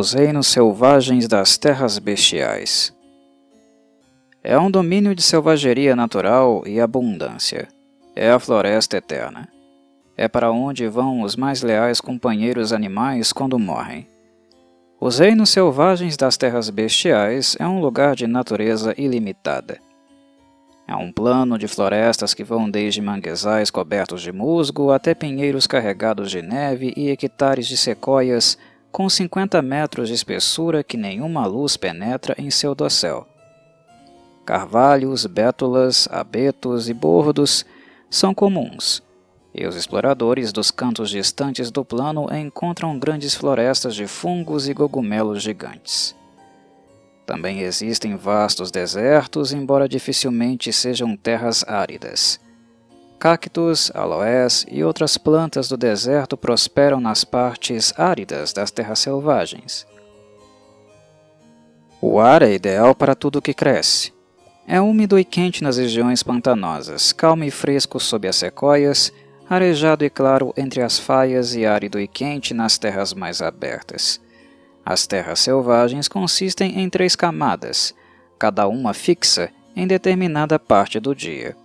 Os reinos selvagens das terras bestiais. É um domínio de selvageria natural e abundância. É a floresta eterna. É para onde vão os mais leais companheiros animais quando morrem. Os reinos selvagens das terras bestiais é um lugar de natureza ilimitada. É um plano de florestas que vão desde manguezais cobertos de musgo até pinheiros carregados de neve e hectares de sequoias com 50 metros de espessura que nenhuma luz penetra em seu dossel. Carvalhos, bétulas, abetos e bordos são comuns, e os exploradores dos cantos distantes do plano encontram grandes florestas de fungos e cogumelos gigantes. Também existem vastos desertos, embora dificilmente sejam terras áridas. Cactos, aloés e outras plantas do deserto prosperam nas partes áridas das terras selvagens. O ar é ideal para tudo que cresce. É úmido e quente nas regiões pantanosas, calmo e fresco sob as sequoias, arejado e claro entre as faias e árido e quente nas terras mais abertas. As terras selvagens consistem em três camadas, cada uma fixa em determinada parte do dia.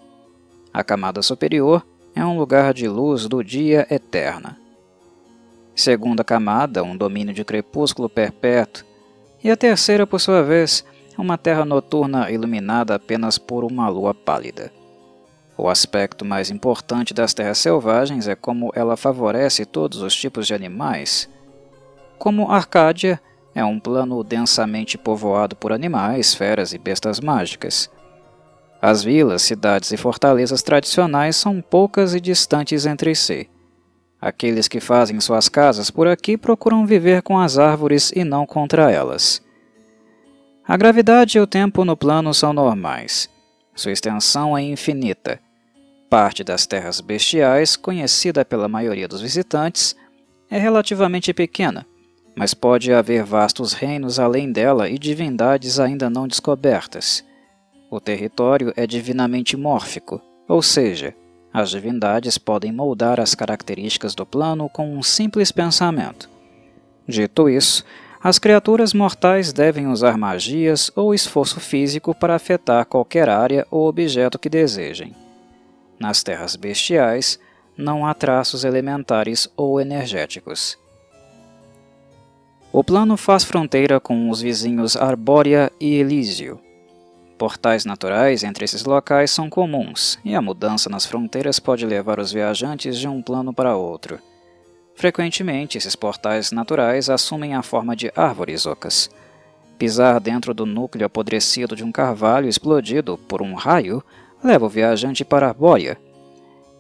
A camada superior é um lugar de luz do dia eterna. Segunda camada, um domínio de crepúsculo perpétuo. E a terceira, por sua vez, uma terra noturna iluminada apenas por uma lua pálida. O aspecto mais importante das terras selvagens é como ela favorece todos os tipos de animais. Como Arcádia, é um plano densamente povoado por animais, feras e bestas mágicas. As vilas, cidades e fortalezas tradicionais são poucas e distantes entre si. Aqueles que fazem suas casas por aqui procuram viver com as árvores e não contra elas. A gravidade e o tempo no plano são normais. Sua extensão é infinita. Parte das terras bestiais, conhecida pela maioria dos visitantes, é relativamente pequena, mas pode haver vastos reinos além dela e divindades ainda não descobertas. O território é divinamente mórfico, ou seja, as divindades podem moldar as características do plano com um simples pensamento. Dito isso, as criaturas mortais devem usar magias ou esforço físico para afetar qualquer área ou objeto que desejem. Nas terras bestiais, não há traços elementares ou energéticos. O plano faz fronteira com os vizinhos Arbórea e Elísio, Portais naturais entre esses locais são comuns, e a mudança nas fronteiras pode levar os viajantes de um plano para outro. Frequentemente, esses portais naturais assumem a forma de árvores ocas. Pisar dentro do núcleo apodrecido de um carvalho explodido por um raio leva o viajante para a boia,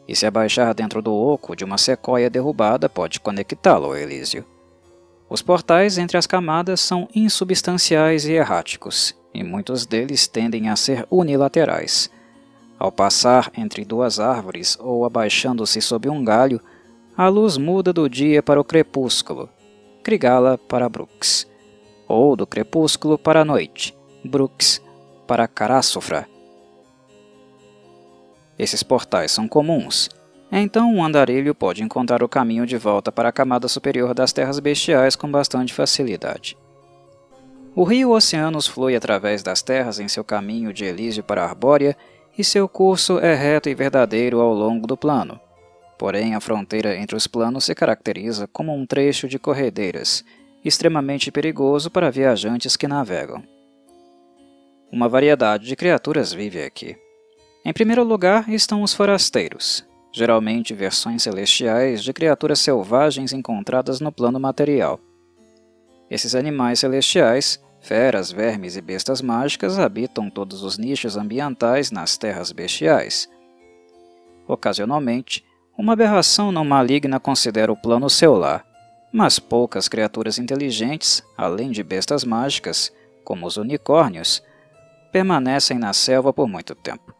e se abaixar dentro do oco de uma sequoia derrubada pode conectá-lo ao Elísio. Os portais entre as camadas são insubstanciais e erráticos, e muitos deles tendem a ser unilaterais. Ao passar entre duas árvores ou abaixando-se sob um galho, a luz muda do dia para o crepúsculo, Krigala para Brooks, ou do crepúsculo para a noite, Brooks para Karasofra. Esses portais são comuns, então um andarilho pode encontrar o caminho de volta para a camada superior das terras bestiais com bastante facilidade. O rio Oceanos flui através das terras em seu caminho de Elísio para Arbórea e seu curso é reto e verdadeiro ao longo do plano. Porém, a fronteira entre os planos se caracteriza como um trecho de corredeiras, extremamente perigoso para viajantes que navegam. Uma variedade de criaturas vive aqui. Em primeiro lugar estão os forasteiros, geralmente versões celestiais de criaturas selvagens encontradas no plano material. Esses animais celestiais, feras, vermes e bestas mágicas, habitam todos os nichos ambientais nas terras bestiais. Ocasionalmente, uma aberração não maligna considera o plano seu lar, mas poucas criaturas inteligentes, além de bestas mágicas, como os unicórnios, permanecem na selva por muito tempo.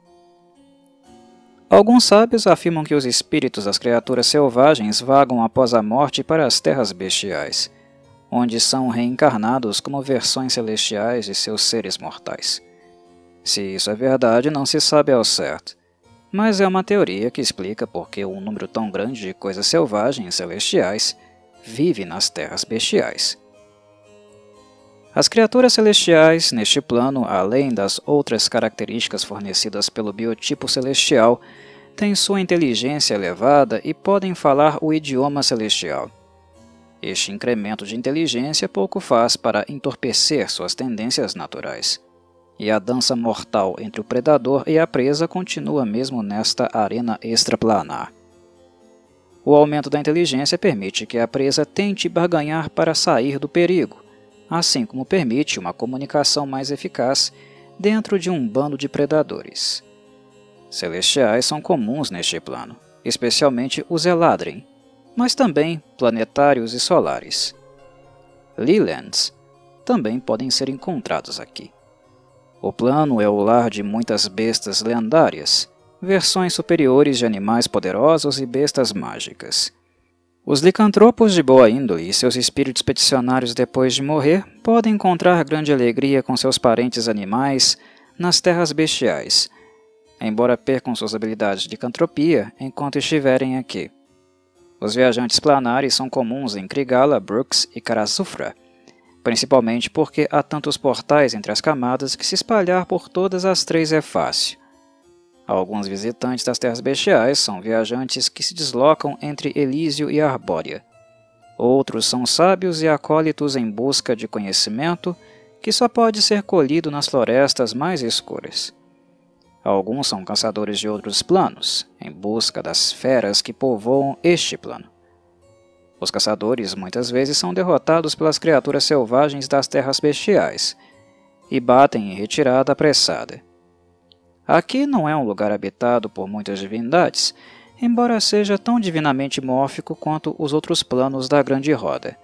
Alguns sábios afirmam que os espíritos das criaturas selvagens vagam após a morte para as terras bestiais onde são reencarnados como versões celestiais de seus seres mortais. Se isso é verdade, não se sabe ao certo, mas é uma teoria que explica por que um número tão grande de coisas selvagens celestiais vive nas terras bestiais. As criaturas celestiais, neste plano, além das outras características fornecidas pelo biotipo celestial, têm sua inteligência elevada e podem falar o idioma celestial. Este incremento de inteligência pouco faz para entorpecer suas tendências naturais. E a dança mortal entre o predador e a presa continua mesmo nesta arena extraplanar. O aumento da inteligência permite que a presa tente barganhar para sair do perigo, assim como permite uma comunicação mais eficaz dentro de um bando de predadores. Celestiais são comuns neste plano, especialmente os Eladrin, mas também planetários e solares. Lelands também podem ser encontrados aqui. O plano é o lar de muitas bestas lendárias, versões superiores de animais poderosos e bestas mágicas. Os licantropos de boa índole e seus espíritos peticionários depois de morrer podem encontrar grande alegria com seus parentes animais nas terras bestiais, embora percam suas habilidades de licantropia enquanto estiverem aqui. Os viajantes planares são comuns em Krigala, Brooks e Karasufra, principalmente porque há tantos portais entre as camadas que se espalhar por todas as três é fácil. Alguns visitantes das terras bestiais são viajantes que se deslocam entre Elísio e Arbórea. Outros são sábios e acólitos em busca de conhecimento que só pode ser colhido nas florestas mais escuras. Alguns são caçadores de outros planos, em busca das feras que povoam este plano. Os caçadores muitas vezes são derrotados pelas criaturas selvagens das terras bestiais e batem em retirada apressada. Aqui não é um lugar habitado por muitas divindades, embora seja tão divinamente mórfico quanto os outros planos da Grande Roda.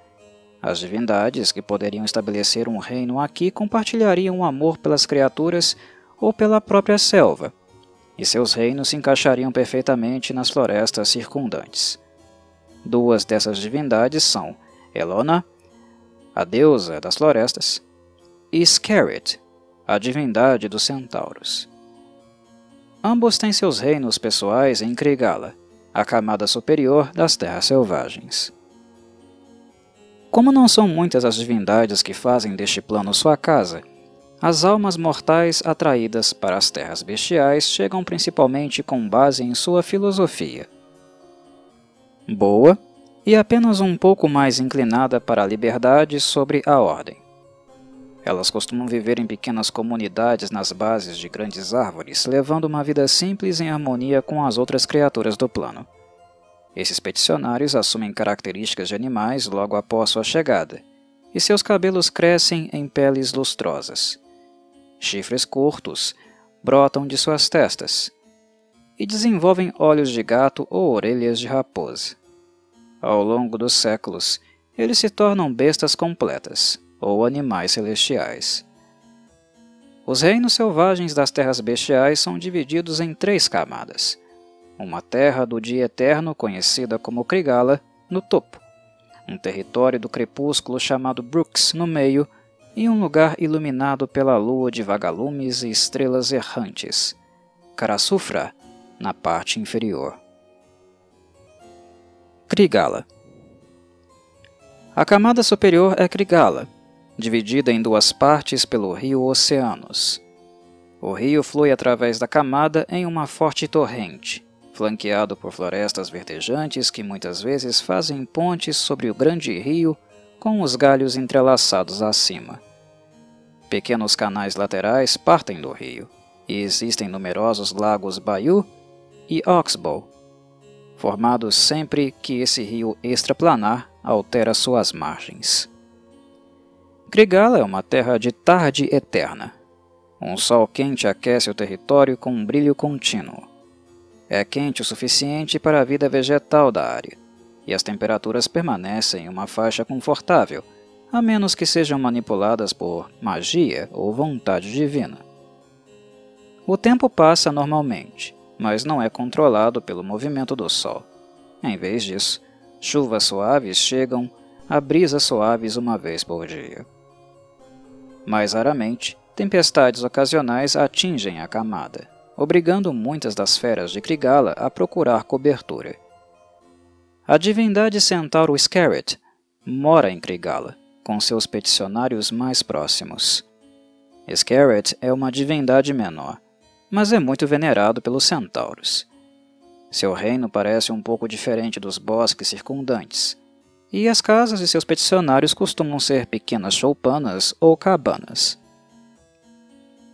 As divindades que poderiam estabelecer um reino aqui compartilhariam o um amor pelas criaturas ou pela própria selva, e seus reinos se encaixariam perfeitamente nas florestas circundantes. Duas dessas divindades são Elona, a deusa das florestas, e Skerrit, a divindade dos centauros. Ambos têm seus reinos pessoais em Krigala, a camada superior das terras selvagens. Como não são muitas as divindades que fazem deste plano sua casa, as almas mortais atraídas para as terras bestiais chegam principalmente com base em sua filosofia. Boa e apenas um pouco mais inclinada para a liberdade sobre a ordem. Elas costumam viver em pequenas comunidades nas bases de grandes árvores, levando uma vida simples em harmonia com as outras criaturas do plano. Esses peticionários assumem características de animais logo após sua chegada, e seus cabelos crescem em peles lustrosas. Chifres curtos brotam de suas testas e desenvolvem olhos de gato ou orelhas de raposa. Ao longo dos séculos, eles se tornam bestas completas ou animais celestiais. Os reinos selvagens das terras bestiais são divididos em três camadas. Uma terra do dia eterno, conhecida como Krigala, no topo. Um território do crepúsculo chamado Brooks, no meio, e um lugar iluminado pela lua de vagalumes e estrelas errantes, Karasufra, na parte inferior. Krigala A camada superior é Krigala, dividida em duas partes pelo rio Oceanos. O rio flui através da camada em uma forte torrente, flanqueado por florestas verdejantes que muitas vezes fazem pontes sobre o grande rio com os galhos entrelaçados acima. Pequenos canais laterais partem do rio, e existem numerosos lagos Bayou e Oxbow, formados sempre que esse rio extraplanar altera suas margens. Grigala é uma terra de tarde eterna. Um sol quente aquece o território com um brilho contínuo. É quente o suficiente para a vida vegetal da área, e as temperaturas permanecem em uma faixa confortável a menos que sejam manipuladas por magia ou vontade divina. O tempo passa normalmente, mas não é controlado pelo movimento do Sol. Em vez disso, chuvas suaves chegam a brisas suaves uma vez por dia. Mais raramente, tempestades ocasionais atingem a camada, obrigando muitas das feras de Krigala a procurar cobertura. A divindade centauro Skerrit mora em Krigala, com seus peticionários mais próximos. Scarret é uma divindade menor, mas é muito venerado pelos centauros. Seu reino parece um pouco diferente dos bosques circundantes, e as casas de seus peticionários costumam ser pequenas choupanas ou cabanas.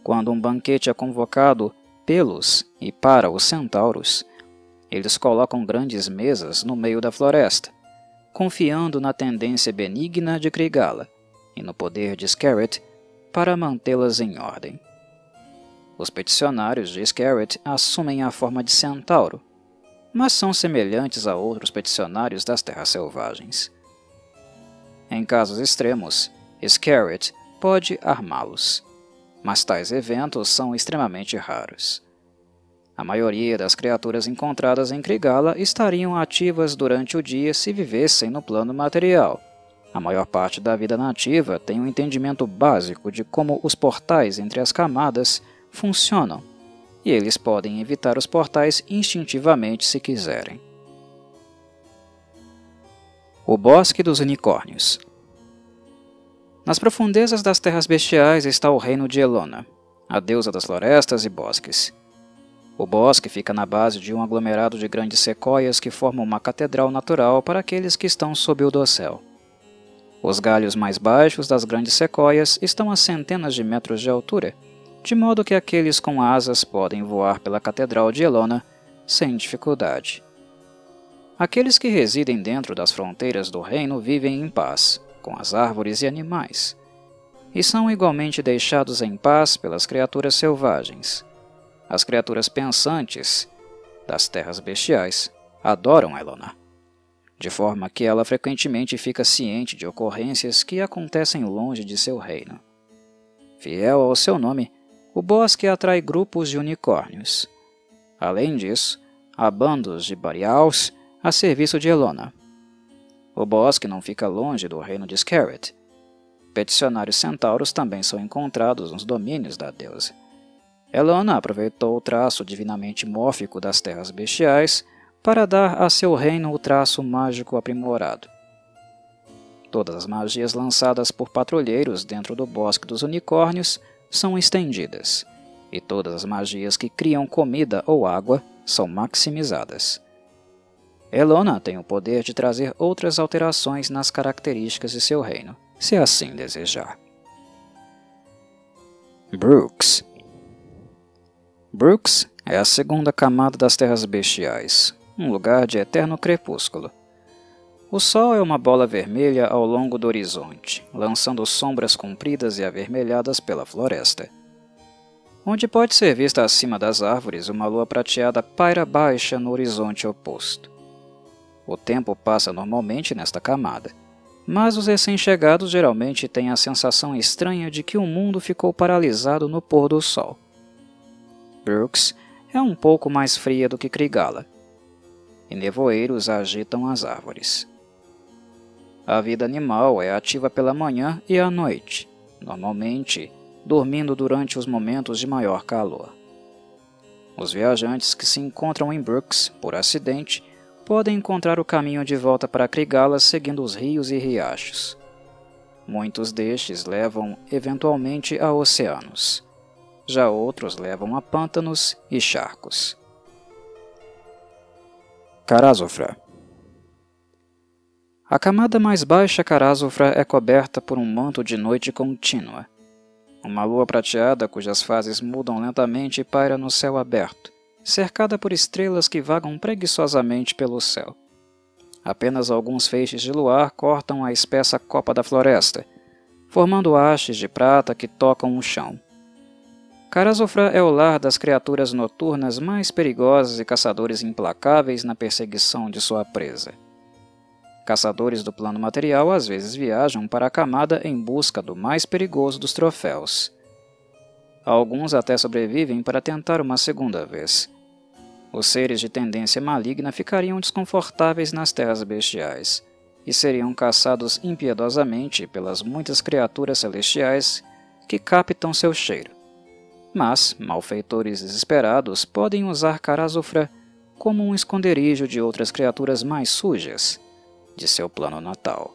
Quando um banquete é convocado pelos e para os centauros, eles colocam grandes mesas no meio da floresta, confiando na tendência benigna de Krigala e no poder de Scarret para mantê-las em ordem. Os peticionários de Scarret assumem a forma de centauro, mas são semelhantes a outros peticionários das terras selvagens. Em casos extremos, Scarret pode armá-los, mas tais eventos são extremamente raros. A maioria das criaturas encontradas em Krigala estariam ativas durante o dia se vivessem no plano material, a maior parte da vida nativa tem um entendimento básico de como os portais entre as camadas funcionam, e eles podem evitar os portais instintivamente se quiserem. O Bosque dos Unicórnios Nas profundezas das terras bestiais está o reino de Elona, a deusa das florestas e bosques. O bosque fica na base de um aglomerado de grandes sequoias que formam uma catedral natural para aqueles que estão sob o dossel. Os galhos mais baixos das grandes sequoias estão a centenas de metros de altura, de modo que aqueles com asas podem voar pela Catedral de Elona sem dificuldade. Aqueles que residem dentro das fronteiras do reino vivem em paz, com as árvores e animais, e são igualmente deixados em paz pelas criaturas selvagens. As criaturas pensantes das terras bestiais adoram Elona de forma que ela frequentemente fica ciente de ocorrências que acontecem longe de seu reino. Fiel ao seu nome, o bosque atrai grupos de unicórnios. Além disso, há bandos de barials a serviço de Elona. O bosque não fica longe do reino de Scarret. Peticionários centauros também são encontrados nos domínios da deusa. Elona aproveitou o traço divinamente mórfico das terras bestiais para dar a seu reino o traço mágico aprimorado. Todas as magias lançadas por patrulheiros dentro do Bosque dos Unicórnios são estendidas, e todas as magias que criam comida ou água são maximizadas. Elona tem o poder de trazer outras alterações nas características de seu reino, se assim desejar. Brooks Brooks é a segunda camada das terras bestiais, um lugar de eterno crepúsculo. O sol é uma bola vermelha ao longo do horizonte, lançando sombras compridas e avermelhadas pela floresta. Onde pode ser vista acima das árvores, uma lua prateada paira baixa no horizonte oposto. O tempo passa normalmente nesta camada, mas os recém-chegados geralmente têm a sensação estranha de que o mundo ficou paralisado no pôr do sol. Brooks é um pouco mais fria do que Krigala, e nevoeiros agitam as árvores. A vida animal é ativa pela manhã e à noite, normalmente dormindo durante os momentos de maior calor. Os viajantes que se encontram em Brooks por acidente podem encontrar o caminho de volta para Krigala seguindo os rios e riachos. Muitos destes levam eventualmente a oceanos. Já outros levam a pântanos e charcos. Carásofra A camada mais baixa Carásofra é coberta por um manto de noite contínua. Uma lua prateada cujas fases mudam lentamente paira no céu aberto, cercada por estrelas que vagam preguiçosamente pelo céu. Apenas alguns feixes de luar cortam a espessa copa da floresta, formando hastes de prata que tocam o chão. Karazofra é o lar das criaturas noturnas mais perigosas e caçadores implacáveis na perseguição de sua presa. Caçadores do plano material às vezes viajam para a camada em busca do mais perigoso dos troféus. Alguns até sobrevivem para tentar uma segunda vez. Os seres de tendência maligna ficariam desconfortáveis nas terras bestiais e seriam caçados impiedosamente pelas muitas criaturas celestiais que captam seu cheiro mas malfeitores desesperados podem usar Karazufra como um esconderijo de outras criaturas mais sujas de seu plano natal.